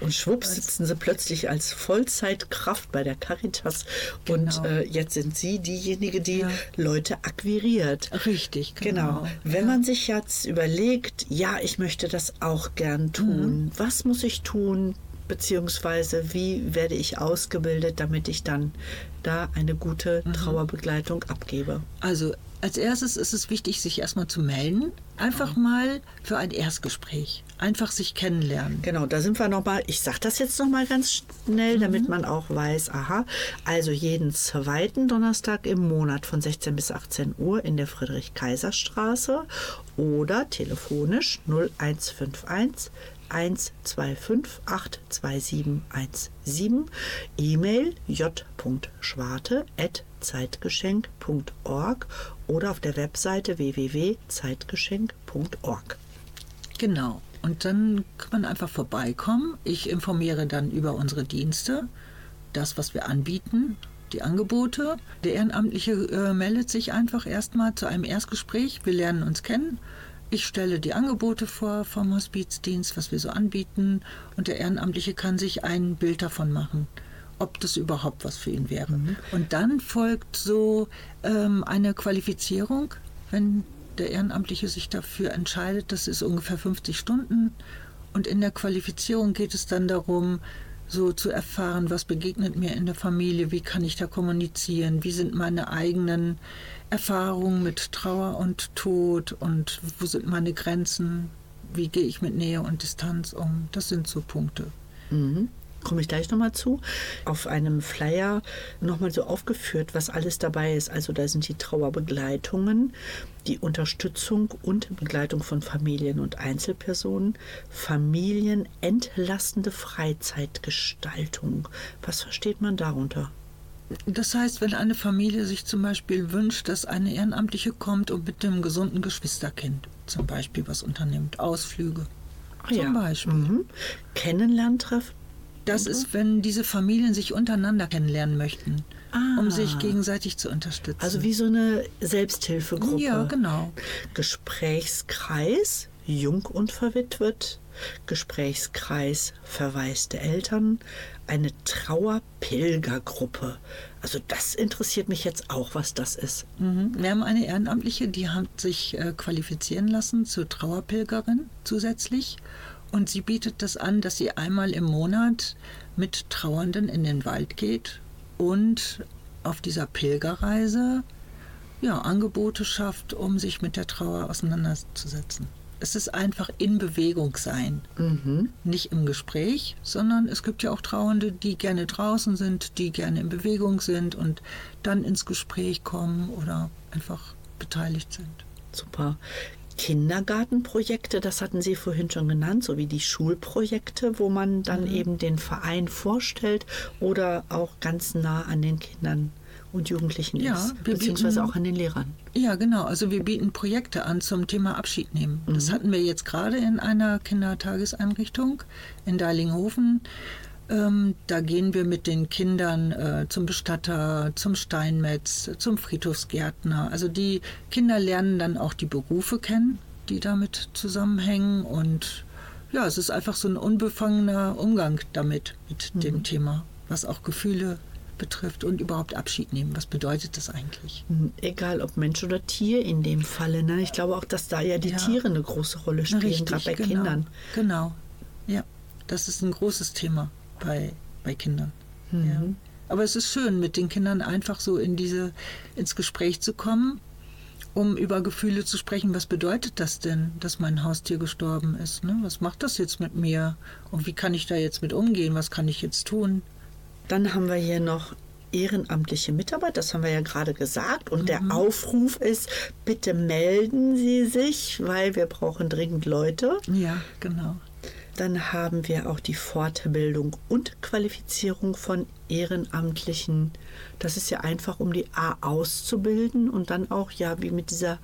Und schwupps sitzen Sie plötzlich als Vollzeitkraft bei der Caritas. Und Genau. äh, jetzt sind Sie diejenige, die Ja. Leute akquiriert. Richtig, Genau. genau. Wenn man sich jetzt überlegt, ja, ich möchte das auch gern tun, Mhm. was muss ich tun, beziehungsweise wie werde ich ausgebildet, damit ich dann da eine gute Mhm. Trauerbegleitung abgebe? Also als erstes ist es wichtig, sich erstmal zu melden. Einfach mal für ein Erstgespräch. Einfach sich kennenlernen. Genau, da sind wir nochmal, ich sage das jetzt nochmal ganz schnell, damit man auch weiß, aha, also jeden zweiten Donnerstag im Monat von 16 bis 18 Uhr in der Friedrich-Kaiser-Straße oder telefonisch 0151 125 82717. E-Mail j.schwarte at zeitgeschenk.org oder auf der Webseite www.zeitgeschenk.org. Genau. Und dann kann man einfach vorbeikommen. Ich informiere dann über unsere Dienste, das, was wir anbieten, die Angebote. Der Ehrenamtliche äh, meldet sich einfach erstmal zu einem Erstgespräch. Wir lernen uns kennen. Ich stelle die Angebote vor vom Hospizdienst, was wir so anbieten. Und der Ehrenamtliche kann sich ein Bild davon machen, ob das überhaupt was für ihn wäre. Und dann folgt so ähm, eine Qualifizierung, wenn der Ehrenamtliche sich dafür entscheidet. Das ist ungefähr 50 Stunden. Und in der Qualifizierung geht es dann darum, so zu erfahren, was begegnet mir in der Familie, wie kann ich da kommunizieren, wie sind meine eigenen Erfahrungen mit Trauer und Tod und wo sind meine Grenzen, wie gehe ich mit Nähe und Distanz um. Das sind so Punkte. Komme ich gleich nochmal zu, auf einem Flyer nochmal so aufgeführt, was alles dabei ist. Also da sind die Trauerbegleitungen, die Unterstützung und Begleitung von Familien und Einzelpersonen, familienentlastende Freizeitgestaltung. Was versteht man darunter? Das heißt, wenn eine Familie sich zum Beispiel wünscht, dass eine Ehrenamtliche kommt und mit dem gesunden Geschwisterkind zum Beispiel was unternimmt, Ausflüge zum Beispiel. Mhm. Kennenlerntreffen. Das ist, wenn diese Familien sich untereinander kennenlernen möchten, Ah. um sich gegenseitig zu unterstützen. Also wie so eine Selbsthilfegruppe. Ja, genau. Gesprächskreis, jung und verwitwet. Gesprächskreis verwaiste Eltern. Eine Trauerpilgergruppe. Also das interessiert mich jetzt auch, was das ist. Mhm. Wir haben eine Ehrenamtliche, die hat sich äh, qualifizieren lassen zur Trauerpilgerin zusätzlich. Und sie bietet das an, dass sie einmal im Monat mit Trauernden in den Wald geht und auf dieser Pilgerreise ja, Angebote schafft, um sich mit der Trauer auseinanderzusetzen. Es ist einfach in Bewegung sein. Nicht im Gespräch, sondern es gibt ja auch Trauernde, die gerne draußen sind, die gerne in Bewegung sind und dann ins Gespräch kommen oder einfach beteiligt sind. Super. Kindergartenprojekte, das hatten Sie vorhin schon genannt, sowie die Schulprojekte, wo man dann eben den Verein vorstellt oder auch ganz nah an den Kindern und Jugendlichen Ja, ist, beziehungsweise bieten- auch an den Lehrern. Ja, genau. Also wir bieten Projekte an zum Thema Abschied nehmen. Das hatten wir jetzt gerade in einer Kindertageseinrichtung in Deilinghofen. Ähm, da gehen wir mit den Kindern äh, zum Bestatter, zum Steinmetz, zum Friedhofsgärtner. Also die Kinder lernen dann auch die Berufe kennen, die damit zusammenhängen. Und ja, es ist einfach so ein unbefangener Umgang damit, mit dem Thema, was auch Gefühle betrifft und überhaupt Abschied nehmen. Was bedeutet das eigentlich? Hm, Egal ob Mensch oder Tier in dem Falle. Ne? Ich glaube auch, dass da ja die Ja. Tiere eine große Rolle spielen, gerade bei genau. Kindern. Genau. Ja, das ist ein großes Thema bei, bei Kindern. Mhm. Ja. Aber es ist schön, mit den Kindern einfach so in diese, ins Gespräch zu kommen, um über Gefühle zu sprechen. Was bedeutet das denn, dass mein Haustier gestorben ist? Ne? Was macht das jetzt mit mir? Und wie kann ich da jetzt mit umgehen? Was kann ich jetzt tun? Dann haben wir hier noch ehrenamtliche Mitarbeit, das haben wir ja gerade gesagt. Und der Aufruf ist, bitte melden Sie sich, weil wir brauchen dringend Leute. Ja, genau. Dann haben wir auch die Fortbildung und Qualifizierung von Ehrenamtlichen. Das ist ja einfach, um die A auszubilden und dann auch, ja, wie mit dieser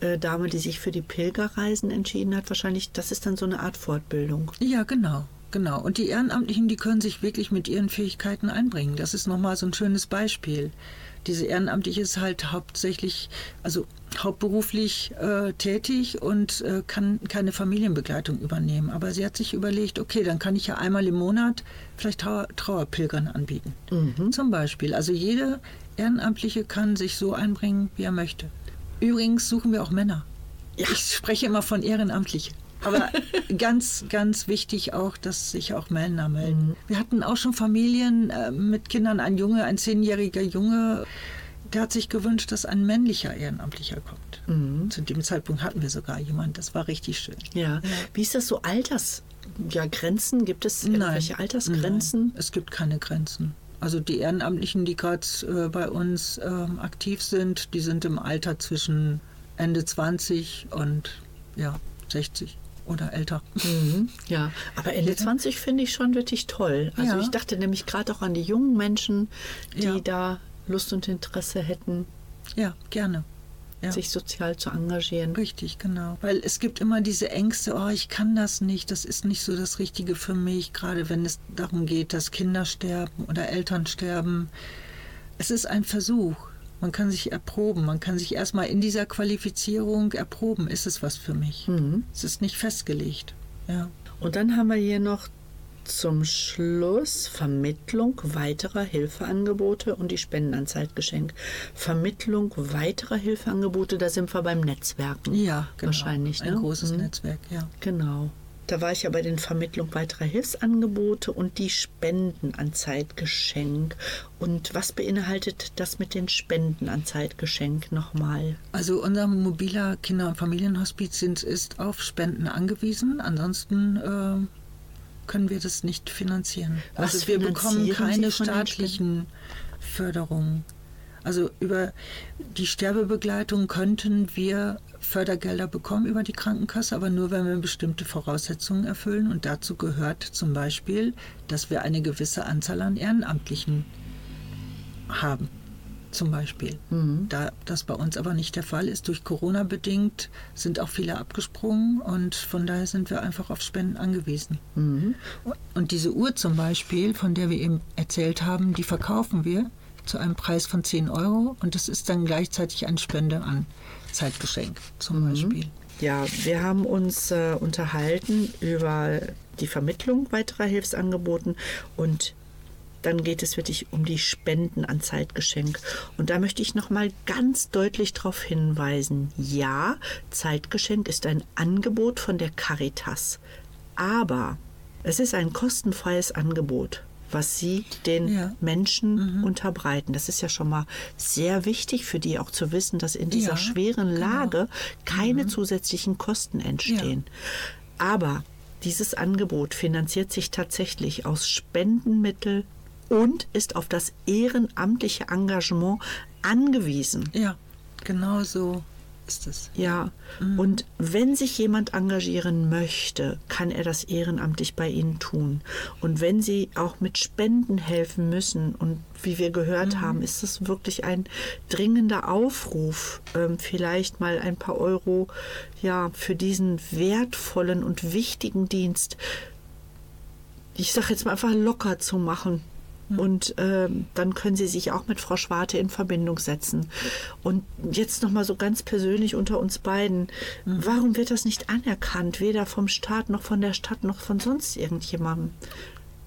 äh, Dame, die sich für die Pilgerreisen entschieden hat, wahrscheinlich, das ist dann so eine Art Fortbildung. Ja, genau. Genau. Und die Ehrenamtlichen, die können sich wirklich mit ihren Fähigkeiten einbringen. Das ist nochmal so ein schönes Beispiel. Diese Ehrenamtliche ist halt hauptsächlich, also hauptberuflich äh, tätig und äh, kann keine Familienbegleitung übernehmen. Aber sie hat sich überlegt, okay, dann kann ich ja einmal im Monat vielleicht Trauer, Trauerpilgern anbieten. Zum Beispiel. Also jede Ehrenamtliche kann sich so einbringen, wie er möchte. Übrigens suchen wir auch Männer. Ich spreche immer von Ehrenamtliche. Aber ganz, ganz wichtig auch, dass sich auch Männer melden. Wir hatten auch schon Familien äh, mit Kindern, ein Junge, ein zehnjähriger Junge, der hat sich gewünscht, dass ein männlicher Ehrenamtlicher kommt. Zu dem Zeitpunkt hatten wir sogar jemanden, das war richtig schön. Ja. Wie ist das so Alters? Ja, Grenzen? Gibt es irgendwelche Altersgrenzen? Nein, es gibt keine Grenzen. Also die Ehrenamtlichen, die gerade äh, bei uns ähm, aktiv sind, die sind im Alter zwischen Ende 20 und ja, 60. oder älter. Mhm, ja, aber Ende Ja. 20 finde ich schon wirklich toll. Also Ja. ich dachte nämlich gerade auch an die jungen Menschen, die Ja. da Lust und Interesse hätten, Ja, gerne. Ja. sich sozial zu engagieren. Richtig, genau. Weil es gibt immer diese Ängste, oh, ich kann das nicht, das ist nicht so das Richtige für mich, gerade wenn es darum geht, dass Kinder sterben oder Eltern sterben. Es ist ein Versuch. Man kann sich erproben, man kann sich erstmal in dieser Qualifizierung erproben, ist es was für mich. Mhm. Es ist nicht festgelegt. Ja. Und dann haben wir hier noch zum Schluss Vermittlung weiterer Hilfeangebote und die Spendenanzeiggeschenk. Vermittlung weiterer Hilfeangebote, da sind wir beim Netzwerken. Ja, genau. Wahrscheinlich, Ein ne? großes Mhm. Netzwerk, ja. Genau. Da war ich ja bei den Vermittlung weiterer Hilfsangebote und die Spendenanzeiggeschenk. Und was beinhaltet das mit den Spendenanzeiggeschenk nochmal? Also unser mobiler Kinder- und Familienhospiz ist auf Spenden angewiesen. Ansonsten äh, können wir das nicht finanzieren. Was also wir bekommen keine staatlichen Förderungen. Also über die Sterbebegleitung könnten wir Fördergelder bekommen über die Krankenkasse, aber nur wenn wir bestimmte Voraussetzungen erfüllen. Und dazu gehört zum Beispiel, dass wir eine gewisse Anzahl an Ehrenamtlichen haben. Zum Beispiel. Da das bei uns aber nicht der Fall ist, durch Corona bedingt, sind auch viele abgesprungen und von daher sind wir einfach auf Spenden angewiesen. Und diese Uhr zum Beispiel, von der wir eben erzählt haben, die verkaufen wir zu einem Preis von 10 Euro und das ist dann gleichzeitig eine Spende an Zeitgeschenk zum Beispiel. Ja, wir haben uns äh, unterhalten über die Vermittlung weiterer Hilfsangeboten und dann geht es wirklich um die Spenden an Zeitgeschenk. Und da möchte ich noch mal ganz deutlich darauf hinweisen: Ja, Zeitgeschenk ist ein Angebot von der Caritas, aber es ist ein kostenfreies Angebot, was Sie den Ja. Menschen unterbreiten. Das ist ja schon mal sehr wichtig für die auch zu wissen, dass in dieser Ja, schweren genau. Lage keine zusätzlichen Kosten entstehen. Aber dieses Angebot finanziert sich tatsächlich aus Spendenmitteln und ist auf das ehrenamtliche Engagement angewiesen. Ja, genau so ist es. Ja, und wenn sich jemand engagieren möchte, kann er das ehrenamtlich bei Ihnen tun. Und wenn Sie auch mit Spenden helfen müssen, und wie wir gehört haben, ist es wirklich ein dringender Aufruf, ähm, vielleicht mal ein paar Euro ja, für diesen wertvollen und wichtigen Dienst, ich sage jetzt mal einfach locker zu machen. Und ähm, dann können Sie sich auch mit Frau Schwarte in Verbindung setzen. Und jetzt noch mal so ganz persönlich unter uns beiden: Warum wird das nicht anerkannt, weder vom Staat noch von der Stadt noch von sonst irgendjemandem?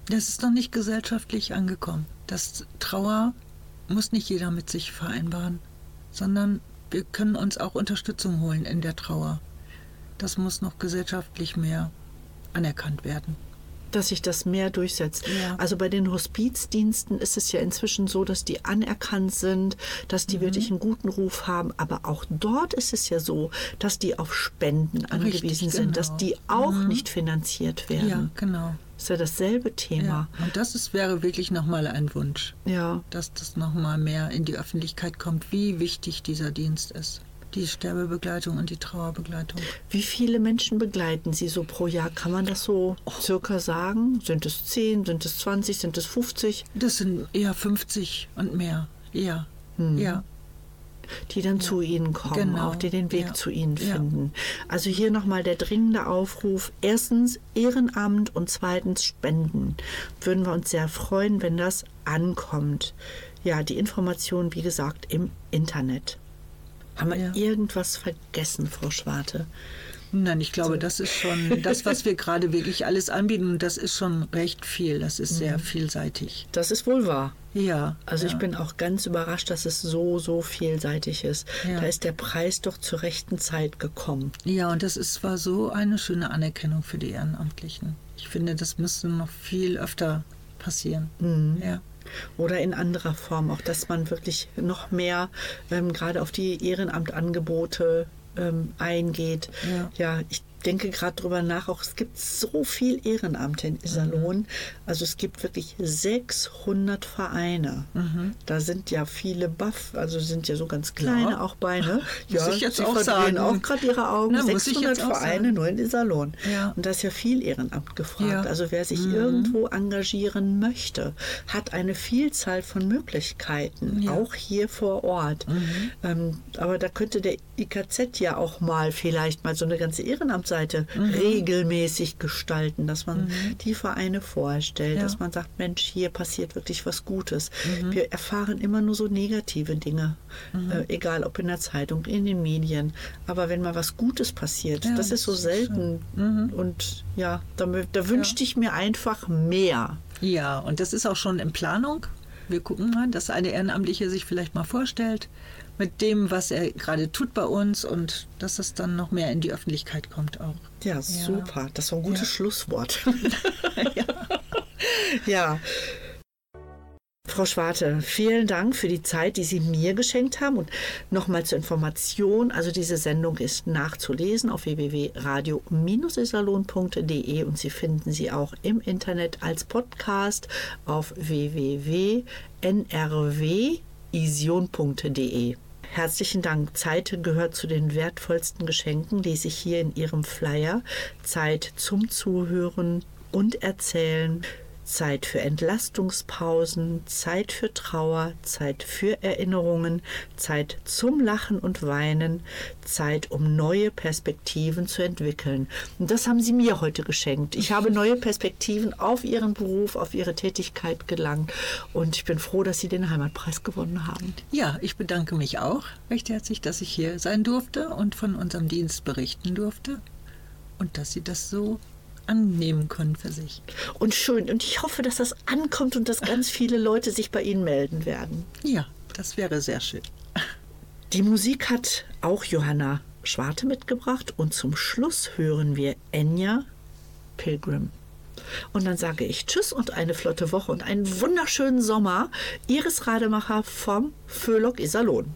Das ist noch nicht gesellschaftlich angekommen. Das Trauer muss nicht jeder mit sich vereinbaren, sondern wir können uns auch Unterstützung holen in der Trauer. Das muss noch gesellschaftlich mehr anerkannt werden. Dass sich das mehr durchsetzt. Ja. Also bei den Hospizdiensten ist es ja inzwischen so, dass die anerkannt sind, dass Mhm. die wirklich einen guten Ruf haben. Aber auch dort ist es ja so, dass die auf Spenden angewiesen sind, dass genau. die auch nicht finanziert werden. Ja, genau. ist ja dasselbe Ja. Thema. Und das ist, wäre wirklich nochmal ein Wunsch, Ja. dass das nochmal mehr in die Öffentlichkeit kommt, wie wichtig dieser Dienst ist. Die Sterbebegleitung und die Trauerbegleitung. Wie viele Menschen begleiten Sie so pro Jahr? Kann man das so circa sagen? Sind es 10, sind es 20, sind es 50, Das sind eher 50 und mehr. Ja. Hm. Ja. die dann zu Ihnen kommen, Genau. auch die den Weg Ja. zu Ihnen Ja. finden? Also hier nochmal der dringende Aufruf. Erstens Ehrenamt und zweitens Spenden. Würden wir uns sehr freuen, wenn das ankommt. Ja, die Information, wie gesagt, im Internet. Haben wir Ja. irgendwas vergessen, Frau Schwarte? Nein, ich glaube, das ist schon das, was wir gerade wirklich alles anbieten. Und das ist schon recht viel. Das ist sehr vielseitig. Das ist wohl wahr. Ja. Also ich ja. bin auch ganz überrascht, dass es so, so vielseitig ist. Ja. Da ist der Preis doch zur rechten Zeit gekommen. Ja, und das ist, war so eine schöne Anerkennung für die Ehrenamtlichen. Ich finde, das müsste noch viel öfter passieren. Mhm. Ja. Oder in anderer Form, auch dass man wirklich noch mehr ähm, gerade auf die Ehrenamtangebote ähm, eingeht. Ja. ja, ich denke gerade drüber nach, auch es gibt so viel Ehrenamt in Iserlohn. Also es gibt wirklich 600 Vereine. Da sind ja viele Buff, also sind ja so ganz kleine Ja. auch bei, ne? Muss ich jetzt Sie auch sagen. auch gerade ihre Augen. Na, muss ich 600 jetzt auch Vereine sagen. nur in Iserlohn. Ja. Und da ist ja viel Ehrenamt gefragt. Ja. Mhm. Also wer sich irgendwo engagieren möchte, hat eine Vielzahl von Möglichkeiten, Ja. auch hier vor Ort. Ähm, aber da könnte der IKZ ja auch mal vielleicht mal so eine ganze Ehrenamtsseite Mhm. regelmäßig gestalten, dass man die Vereine vorstellt, Ja. dass man sagt, Mensch, hier passiert wirklich was Gutes. Mhm. Wir erfahren immer nur so negative Dinge, äh, egal ob in der Zeitung, in den Medien. Aber wenn mal was Gutes passiert, Ja, das ist so selten. Und ja, da, da wünschte ich mir einfach mehr. Ja, und das ist auch schon in Planung. Wir gucken mal, dass eine Ehrenamtliche sich vielleicht mal vorstellt mit dem, was er gerade tut bei uns und dass es dann noch mehr in die Öffentlichkeit kommt auch. Ja, super. Das war ein gutes Ja. Schlusswort. ja. Frau Schwarte, vielen Dank für die Zeit, die Sie mir geschenkt haben. Und nochmal zur Information, also diese Sendung ist nachzulesen auf www.radio-isalon.de und Sie finden sie auch im Internet als Podcast auf www.nrwision.de. Herzlichen Dank. Zeit gehört zu den wertvollsten Geschenken, lese ich hier in Ihrem Flyer. Zeit zum Zuhören und Erzählen. Zeit für Entlastungspausen, Zeit für Trauer, Zeit für Erinnerungen, Zeit zum Lachen und Weinen, Zeit, um neue Perspektiven zu entwickeln. Und das haben Sie mir heute geschenkt. Ich habe neue Perspektiven auf Ihren Beruf, auf Ihre Tätigkeit gelangt und ich bin froh, dass Sie den Heimatpreis gewonnen haben. Ja, ich bedanke mich auch recht herzlich, dass ich hier sein durfte und von unserem Dienst berichten durfte und dass Sie das so annehmen können für sich. Und schön. Und ich hoffe, dass das ankommt und dass ganz viele Leute sich bei Ihnen melden werden. Ja, das wäre sehr schön. Die Musik hat auch Johanna Schwarte mitgebracht und zum Schluss hören wir Enya Pilgrim. Und dann sage ich Tschüss und eine flotte Woche und einen wunderschönen Sommer. Iris Rademacher vom Föhlock Iserlohn.